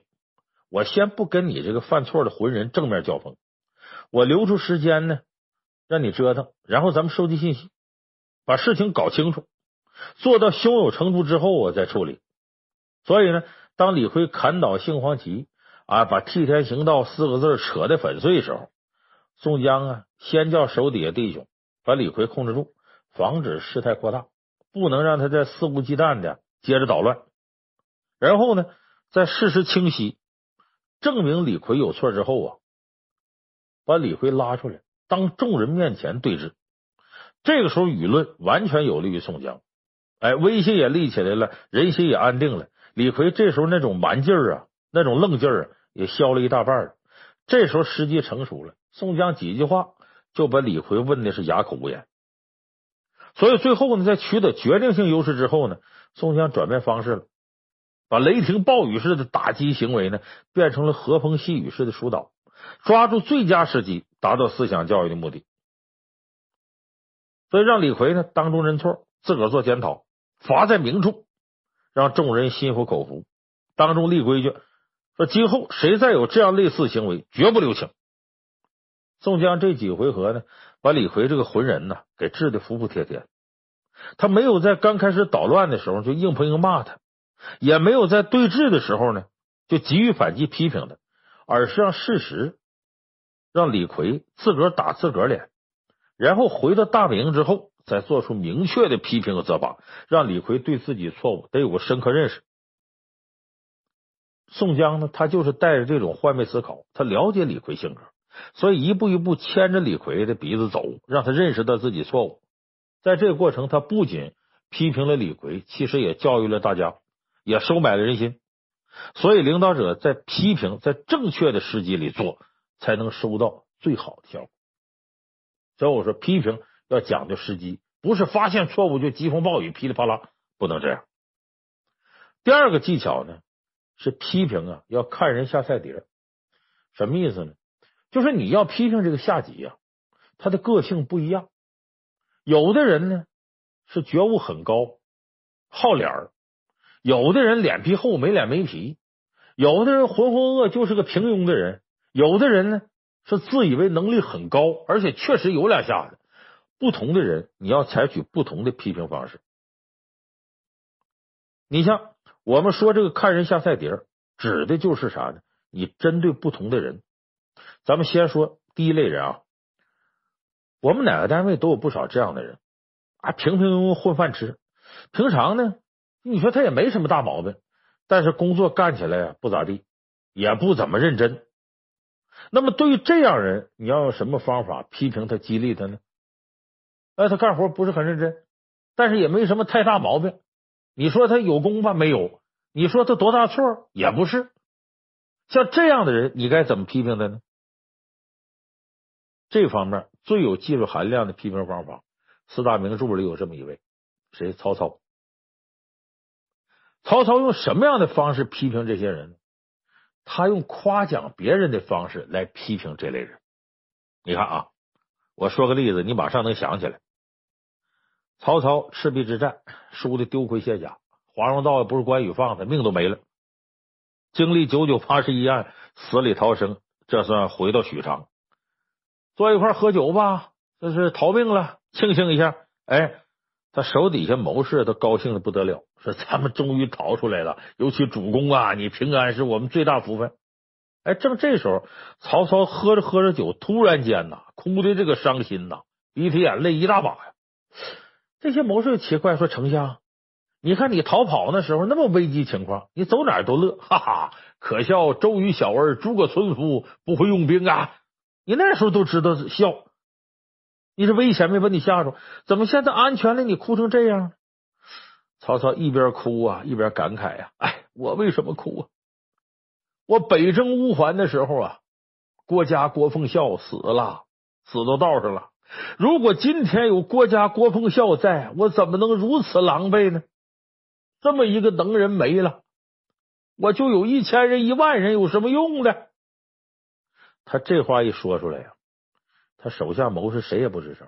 我先不跟你这个犯错的浑人正面交锋。我留出时间呢，让你折腾，然后咱们收集信息，把事情搞清楚，做到胸有成竹之后，我再处理。所以呢，当李逵砍倒杏黄旗啊，把替天行道四个字扯得粉碎时候，宋江啊，先叫手底下弟兄把李逵控制住，防止事态扩大，不能让他再肆无忌惮的接着捣乱。然后呢，在事实清晰，证明李逵有错之后啊。把李逵拉出来，当众人面前对质。这个时候，舆论完全有利于宋江。哎，威信也立起来了，人心也安定了。李逵这时候那种蛮劲儿啊，那种愣劲儿啊，也消了一大半了。这时候时机成熟了，宋江几句话就把李逵问的是哑口无言。所以最后呢，在取得决定性优势之后呢，宋江转变方式了，把雷霆暴雨式的打击行为呢，变成了和风细雨式的疏导。抓住最佳时机，达到思想教育的目的。所以让李逵呢当众认错，自个儿做检讨，罚在明处，让众人心服口服。当众立规矩，说今后谁再有这样类似行为，绝不留情。宋江这几回合呢，把李逵这个浑人呢给治的服服帖帖。他没有在刚开始捣乱的时候就硬碰硬骂他，也没有在对峙的时候呢就急于反击批评他。而是让事实让李逵自个儿打自个儿脸，然后回到大本营之后，再做出明确的批评和责罚，让李逵对自己错误得有个深刻认识。宋江呢，他就是带着这种换位思考，他了解李逵性格，所以一步一步牵着李逵的鼻子走，让他认识到自己错误。在这个过程，他不仅批评了李逵，其实也教育了大家，也收买了人心。所以，领导者在批评在正确的时机里做，才能收到最好的效果。所以我说，批评要讲究时机，不是发现错误就疾风暴雨噼里啪啦，不能这样。第二个技巧呢，是批评啊，要看人下菜碟。什么意思呢？就是你要批评这个下级啊，他的个性不一样。有的人呢是觉悟很高，好脸儿。有的人脸皮厚，没脸没皮；有的人浑浑噩噩，就是个平庸的人；有的人呢是自以为能力很高，而且确实有两下子。不同的人，你要采取不同的批评方式。你像我们说这个看人下菜碟，指的就是啥呢？你针对不同的人，咱们先说第一类人啊。我们哪个单位都有不少这样的人啊，平平庸庸混饭吃，平常呢。你说他也没什么大毛病，但是工作干起来呀不咋地，也不怎么认真。那么对于这样人，你要用什么方法批评他、激励他呢？哎，他干活不是很认真，但是也没什么太大毛病。你说他有功吧？没有。你说他多大错？也不是。像这样的人，你该怎么批评他呢？这方面最有技术含量的批评方法，四大名著里有这么一位，谁？曹操。曹操用什么样的方式批评这些人？他用夸奖别人的方式来批评这类人。你看啊，我说个例子，你马上能想起来。曹操赤壁之战输的丢盔卸甲，华容道也不是关羽放的，命都没了。经历九九八十一难，死里逃生，这算回到许昌，坐一块喝酒吧，这是逃命了，庆幸一下。哎。他手底下谋士都高兴的不得了，说：“咱们终于逃出来了，尤其主公啊，你平安是我们最大福分。”哎，正这时候，曹操喝着喝着酒，突然间呐，哭的这个伤心呐，鼻涕眼泪一大把呀。这些谋士奇怪说：“丞相，你看你逃跑那时候那么危急情况，你走哪都乐，哈哈，可笑周瑜小儿诸葛村夫不会用兵啊！你那时候都知道笑。”你是危险没把你吓住，怎么现在安全了？你哭成这样？曹操一边哭啊，一边感慨呀、啊：“哎，我为什么哭啊？我北征乌桓的时候啊，郭嘉郭奉孝死了，死到道上了。如果今天有郭嘉郭奉孝在，我怎么能如此狼狈呢？这么一个能人没了，我就有一千人、一万人，有什么用呢？他这话一说出来呀，他手下谋士谁也不吱声，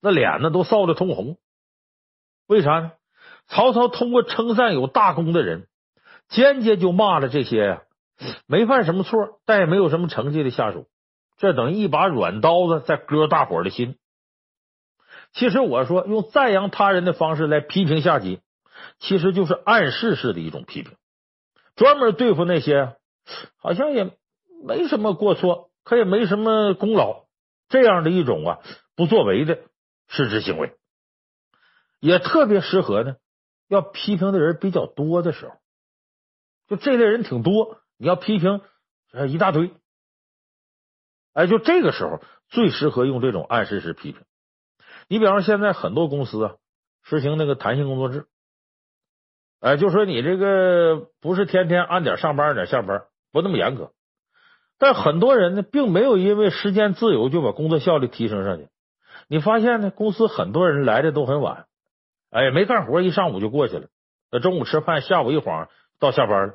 那脸呢都臊得通红。为啥呢？曹操通过称赞有大功的人，间接就骂了这些呀没犯什么错，但也没有什么成绩的下属。这等于一把软刀子在割大伙的心。其实我说用赞扬他人的方式来批评下级，其实就是暗示式的一种批评，专门对付那些好像也没什么过错，可也没什么功劳这样的一种啊不作为的失职行为，也特别适合呢。要批评的人比较多的时候，就这类人挺多，你要批评一大堆。哎，就这个时候最适合用这种暗示式批评。你比方说，现在很多公司啊实行那个弹性工作制，哎，就说你这个不是天天按点上班，按点下班，不那么严格。但很多人呢，并没有因为时间自由就把工作效率提升上去。你发现呢，公司很多人来的都很晚，哎，没干活，一上午就过去了。那中午吃饭，下午一晃到下班了。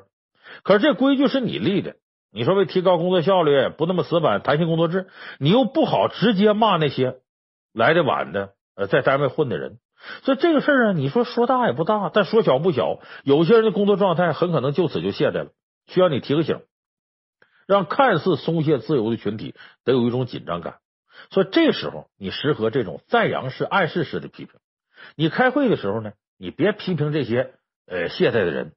可是这规矩是你立的。你说为提高工作效率，不那么死板，弹性工作制，你又不好直接骂那些来的晚的，呃，在单位混的人。所以这个事儿啊，你说说大也不大，但说小不小。有些人的工作状态很可能就此就懈怠了，需要你提个醒，让看似松懈自由的群体得有一种紧张感。所以这时候你适合这种赞扬式、暗示式的批评。你开会的时候呢，你别批评这些呃懈怠的人，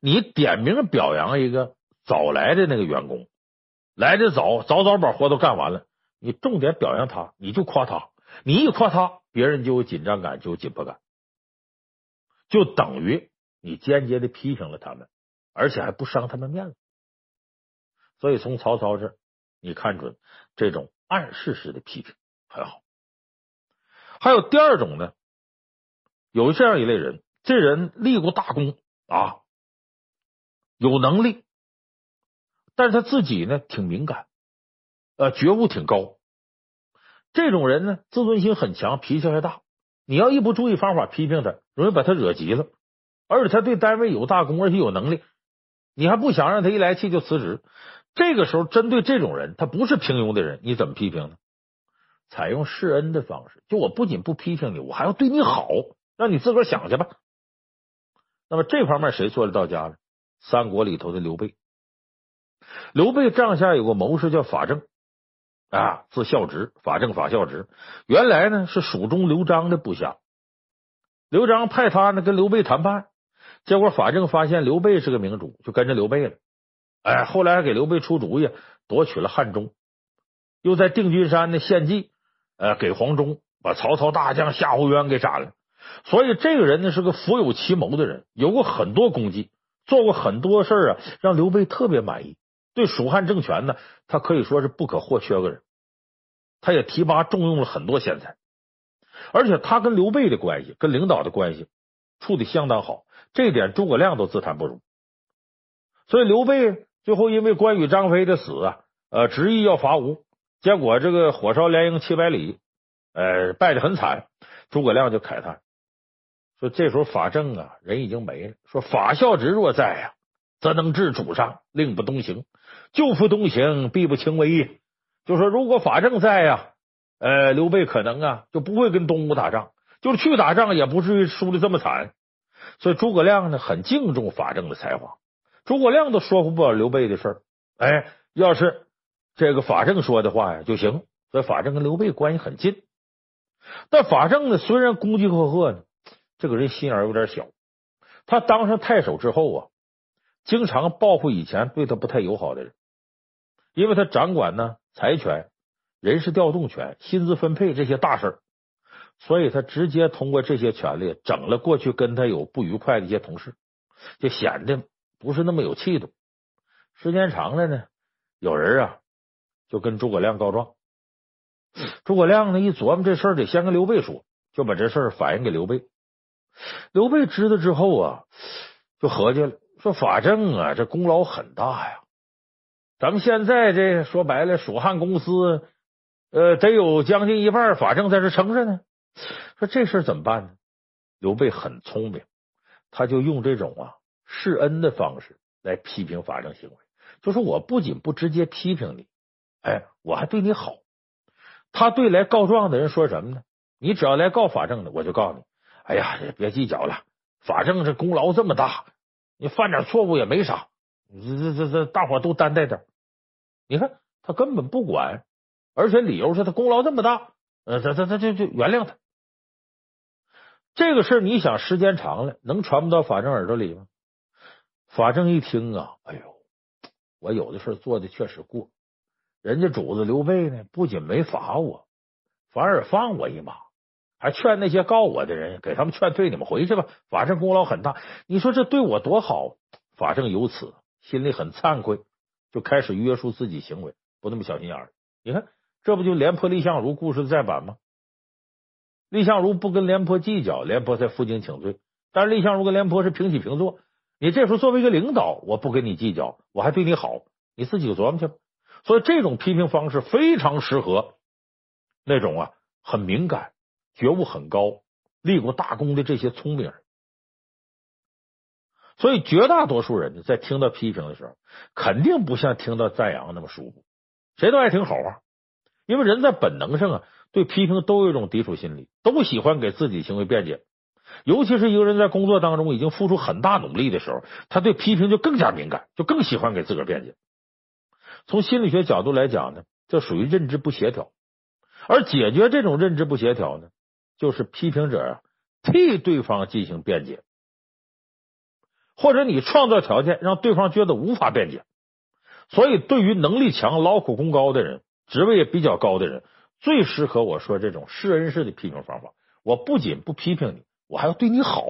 你点名表扬一个。早来的那个员工来的早，早早把活都干完了。你重点表扬他，你就夸他。你一夸他，别人就有紧张感，就有紧迫感，就等于你间接的批评了他们，而且还不伤他们面子。所以从曹操这，你看准这种暗示式的批评很好。还有第二种呢，有这样一类人，这人立过大功啊，有能力。但是他自己呢，挺敏感，呃，觉悟挺高。这种人呢，自尊心很强，脾气还大。你要一不注意方法批评他，容易把他惹急了。而且他对单位有大功，而且有能力，你还不想让他一来气就辞职。这个时候，针对这种人，他不是平庸的人，你怎么批评呢？采用示恩的方式，就我不仅不批评你，我还要对你好，让你自个儿想去吧。那么这方面谁做的到家了？三国里头的刘备。刘备帐下有个谋士叫法正啊，字孝直，法正法孝直。原来呢是蜀中刘璋的部下，刘璋派他呢跟刘备谈判，结果法正发现刘备是个明主，就跟着刘备了。哎，后来还给刘备出主意，夺取了汉中，又在定军山呢献计，呃，给黄忠把曹操大将夏侯渊给斩了。所以这个人呢是个富有奇谋的人，有过很多功绩，做过很多事啊，让刘备特别满意。对蜀汉政权呢，他可以说是不可或缺个人。他也提拔重用了很多贤才，而且他跟刘备的关系、跟领导的关系处的相当好，这点诸葛亮都自叹不如。所以刘备最后因为关羽、张飞的死啊，呃，执意要伐吴，结果这个火烧连营七百里，呃，败得很惨。诸葛亮就慨叹说：“这时候法正啊，人已经没了。说法孝直若在呀、啊。”则能治主上，令不东行；救父东行，必不轻危。就说如果法正在呀，呃，刘备可能啊就不会跟东吴打仗，就是去打仗也不至于输的这么惨。所以诸葛亮呢很敬重法正的才华，诸葛亮都说服不了刘备的事儿。哎，要是这个法正说的话呀就行。所以法正跟刘备关系很近，但法正呢虽然功绩赫赫呢，这个人心眼有点小。他当上太守之后啊。经常报复以前对他不太友好的人，因为他掌管呢财权、人事调动权、薪资分配这些大事，所以他直接通过这些权力整了过去跟他有不愉快的一些同事，就显得不是那么有气度。时间长了呢，有人啊就跟诸葛亮告状，诸葛亮呢一琢磨这事儿得先跟刘备说，就把这事儿反映给刘备。刘备知道之后啊，就合计了。说法正啊，这功劳很大呀。咱们现在这说白了，蜀汉公司呃，得有将近一半法正在这撑着呢。说这事怎么办呢？刘备很聪明，他就用这种啊示恩的方式来批评法正行为。就说我不仅不直接批评你，哎，我还对你好。他对来告状的人说什么呢？你只要来告法正的，我就告诉你。哎呀，别计较了，法正这功劳这么大，你犯点错误也没啥。这这这这，大伙都担待点。你看他根本不管，而且理由是他功劳这么大，呃，他他他就就原谅他。这个事儿你想时间长了，能传不到法正耳朵里吗？法正一听啊，哎呦，我有的事做的确实过。人家主子刘备呢，不仅没罚我，反而放我一马，还劝那些告我的人，给他们劝退，你们回去吧。法正功劳很大，你说这对我多好。法正由此心里很惭愧，就开始约束自己行为，不那么小心眼儿。你看，这不就廉颇、蔺相如故事的再版吗？蔺相如不跟廉颇计较，廉颇才负荆请罪。但是蔺相如跟廉颇是平起平坐。你这时候作为一个领导，我不跟你计较，我还对你好，你自己琢磨去吧。所以这种批评方式非常适合那种啊很敏感、觉悟很高、立过大功的这些聪明人。所以绝大多数人，在听到批评的时候，肯定不像听到赞扬那么舒服。谁都爱听好话，因为人在本能上啊，对批评都有一种抵触心理，都喜欢给自己行为辩解。尤其是一个人在工作当中已经付出很大努力的时候，他对批评就更加敏感，就更喜欢给自个儿辩解。从心理学角度来讲呢，这属于认知不协调，而解决这种认知不协调呢，就是批评者啊替对方进行辩解，或者你创造条件让对方觉得无法辩解。所以，对于能力强、劳苦功高的人、职位也比较高的人，最适合我说这种示恩式的批评方法。我不仅不批评你，我还要对你好，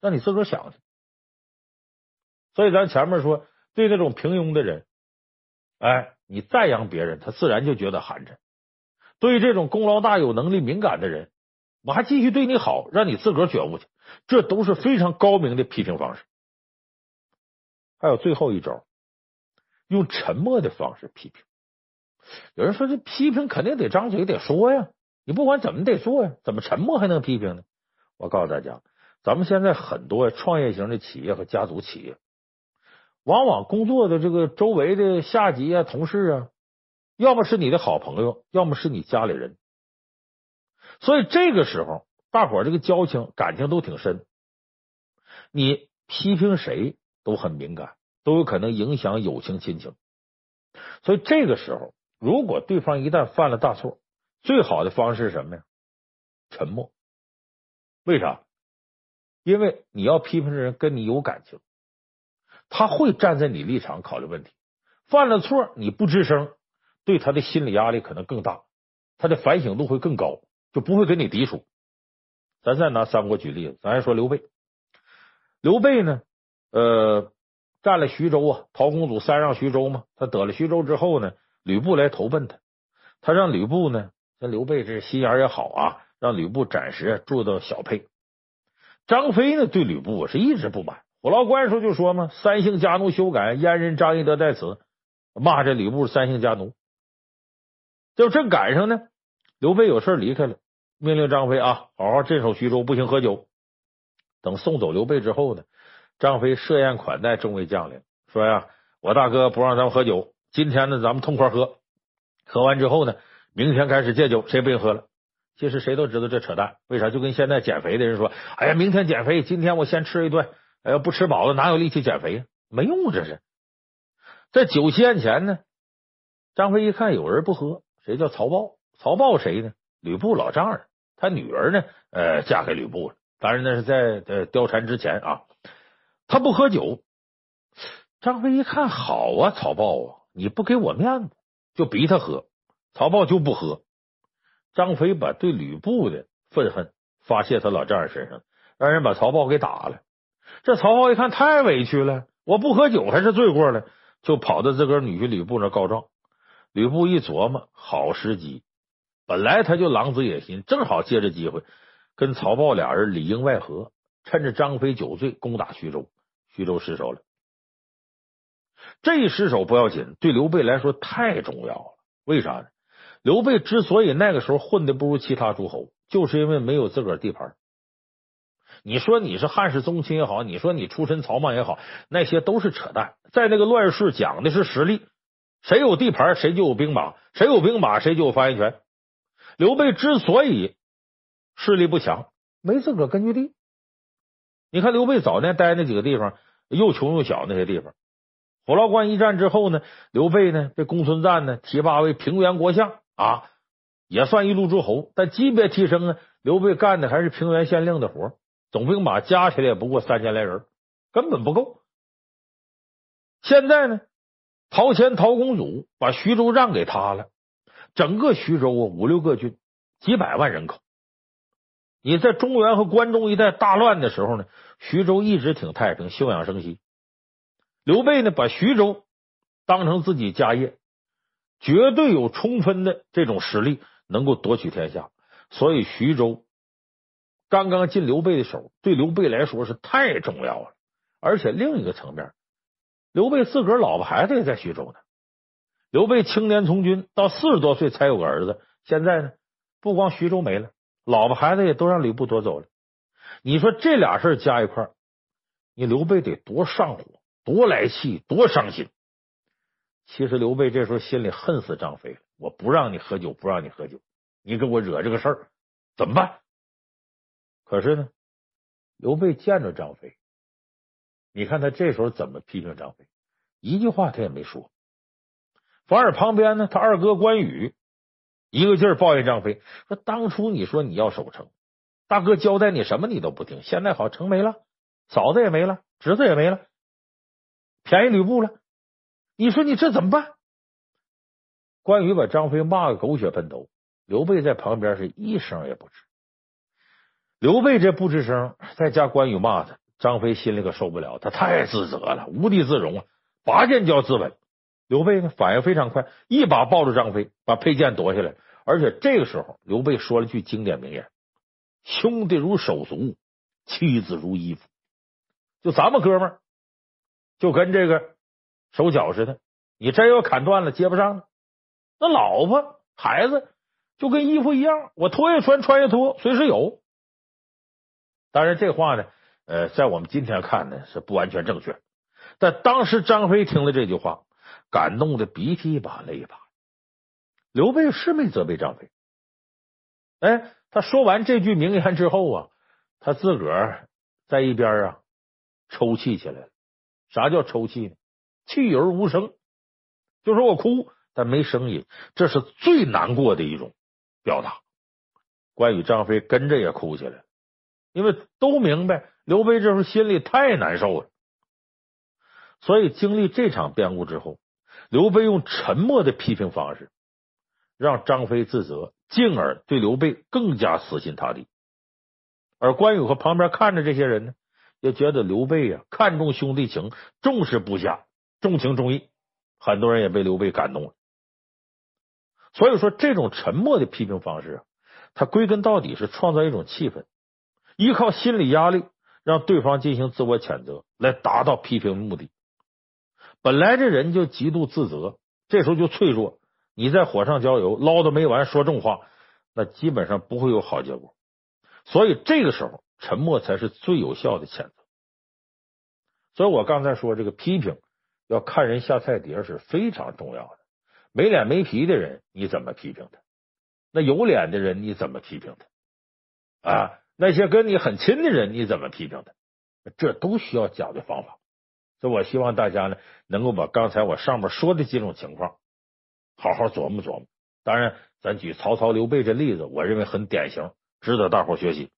让你自个儿想去。所以，咱前面说，对那种平庸的人。哎，你赞扬别人，他自然就觉得寒碜。对这种功劳大、有能力、敏感的人，我还继续对你好，让你自个儿觉悟去，这都是非常高明的批评方式。还有最后一招，用沉默的方式批评。有人说，这批评肯定得张嘴得说呀，你不管怎么得做呀，怎么沉默还能批评呢？我告诉大家，咱们现在很多创业型的企业和家族企业。往往工作的这个周围的下级啊、同事啊，要么是你的好朋友，要么是你家里人。所以这个时候，大伙这个交情、感情都挺深。你批评谁都很敏感，都有可能影响友情、亲情。所以这个时候，如果对方一旦犯了大错，最好的方式是什么呀？沉默。为啥？因为你要批评的人跟你有感情。他会站在你立场考虑问题，犯了错你不吱声，对他的心理压力可能更大，他的反省度会更高，就不会跟你抵触。咱再拿三国举例子，咱还说刘备。刘备呢，呃，占了徐州啊，陶公祖三让徐州嘛，他得了徐州之后呢，吕布来投奔他，他让吕布呢，这刘备这心眼也好啊，让吕布暂时住到小沛。张飞呢，对吕布是一直不满。虎牢关时候就说嘛：“三姓家奴休赶，阉人张翼德在此。”骂这吕布三姓家奴。就正赶上呢，刘备有事离开了，命令张飞啊，好好镇守徐州，不行喝酒。等送走刘备之后呢，张飞设宴款待众位将领，说呀：“我大哥不让咱们喝酒，今天呢，咱们痛快喝。喝完之后呢，明天开始戒酒，谁不行喝了？”其实谁都知道这扯淡。为啥？就跟现在减肥的人说：“哎呀，明天减肥，今天我先吃一顿。”哎，呀不吃饱了，哪有力气减肥呀？没用，这是在酒席宴前呢。张飞一看有人不喝，谁叫曹豹？曹豹谁呢？吕布老丈人，他女儿呢？呃，嫁给吕布了。当然那是在呃貂蝉之前啊。他不喝酒，张飞一看好啊，曹豹啊，你不给我面子，就逼他喝。曹豹就不喝。张飞把对吕布的愤恨发泄他老丈人身上，让人把曹豹给打了。这曹豹一看太委屈了，我不喝酒还是罪过了，就跑到自个儿女婿吕布那告状。吕布一琢磨，好时机，本来他就狼子野心，正好借着机会跟曹豹俩人里应外合，趁着张飞酒醉攻打徐州，徐州失守了。这一失手不要紧，对刘备来说太重要了。为啥呢？刘备之所以那个时候混的不如其他诸侯，就是因为没有自个儿地盘。你说你是汉室宗亲也好，你说你出身曹莽也好，那些都是扯淡。在那个乱世讲的是实力，谁有地盘谁就有兵马，谁有兵马谁就有发言权。刘备之所以势力不强，没自个根据地。你看刘备早年待那几个地方，又穷又小，那些地方。虎牢关一战之后呢，刘备呢被公孙瓒呢提拔为平原国相啊，也算一路诸侯。但级别提升呢，刘备干的还是平原县令的活。总兵马加起来也不过三千来人，根本不够。现在呢，陶谦陶公祖把徐州让给他了，整个徐州啊五六个郡，几百万人口。你在中原和关中一带大乱的时候呢，徐州一直挺太平，休养生息。刘备呢，把徐州当成自己家业，绝对有充分的这种实力，能够夺取天下。所以徐州。刚刚进刘备的手，对刘备来说是太重要了。而且另一个层面，刘备自个儿老婆孩子也在徐州呢。刘备青年从军，到四十多岁才有个儿子。现在呢，不光徐州没了，老婆孩子也都让吕布夺走了。你说这俩事加一块儿，你刘备得多上火，多来气，多伤心。其实刘备这时候心里恨死张飞了。我不让你喝酒，不让你喝酒，你给我惹这个事儿，怎么办？可是呢，刘备见着张飞，你看他这时候怎么批评张飞？一句话他也没说。反而旁边呢，他二哥关羽一个劲儿抱怨张飞，说：“当初你说你要守城，大哥交代你什么你都不听，现在好城没了，嫂子也没了，侄子也没了，便宜吕布了，你说你这怎么办？”关羽把张飞骂个狗血喷头，刘备在旁边是一声也不吱。刘备这不吱声，再加关羽骂他，张飞心里可受不了，他太自责了，无地自容啊！拔剑就要自刎。刘备呢，反应非常快，一把抱住张飞，把佩剑夺下来。而且这个时候，刘备说了句经典名言：“兄弟如手足，妻子如衣服。”就咱们哥们儿，就跟这个手脚似的，你真要砍断了，接不上了。那老婆孩子就跟衣服一样，我脱下穿，穿下脱，随时有。当然，这话呢，呃，在我们今天看呢是不完全正确。但当时张飞听了这句话，感动的鼻涕一把泪一把。刘备是没责备张飞，哎，他说完这句名言之后啊，他自个儿在一边啊抽泣起来了。啥叫抽泣呢？泣而无声，就说我哭，但没声音，这是最难过的一种表达。关羽、张飞跟着也哭起来。因为都明白，刘备这时候心里太难受了，所以经历这场变故之后，刘备用沉默的批评方式，让张飞自责，进而对刘备更加死心塌地。而关羽和旁边看着这些人呢，也觉得刘备呀看重兄弟情，重视部下，重情重义，很多人也被刘备感动了。所以说，这种沉默的批评方式，它归根到底是创造一种气氛。依靠心理压力让对方进行自我谴责，来达到批评的目的。本来这人就极度自责，这时候就脆弱。你在火上浇油，唠叨没完，说重话，那基本上不会有好结果。所以这个时候，沉默才是最有效的谴责。所以我刚才说，这个批评要看人下菜碟是非常重要的。没脸没皮的人，你怎么批评他？那有脸的人，你怎么批评他？啊？那些跟你很亲的人，你怎么批评他？这都需要讲究方法。所以我希望大家呢，能够把刚才我上面说的几种情况好好琢磨琢磨。当然，咱举曹操、刘备这例子，我认为很典型，值得大伙学习。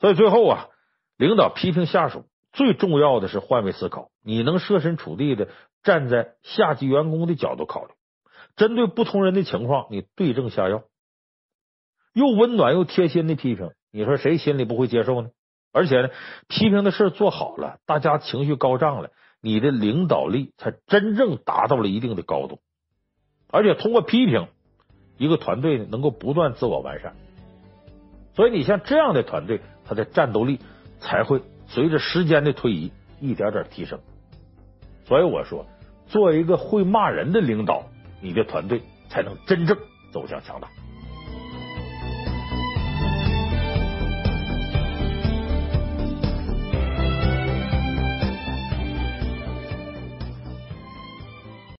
所以最后啊，领导批评下属，最重要的是换位思考，你能设身处地的站在下级员工的角度考虑，针对不同人的情况，你对症下药。又温暖又贴心的批评，你说谁心里不会接受呢？而且呢，批评的事做好了，大家情绪高涨了，你的领导力才真正达到了一定的高度。而且通过批评，一个团队能够不断自我完善。所以你像这样的团队，他的战斗力才会随着时间的推移一点点提升。所以我说，做一个会骂人的领导，你的团队才能真正走向强大。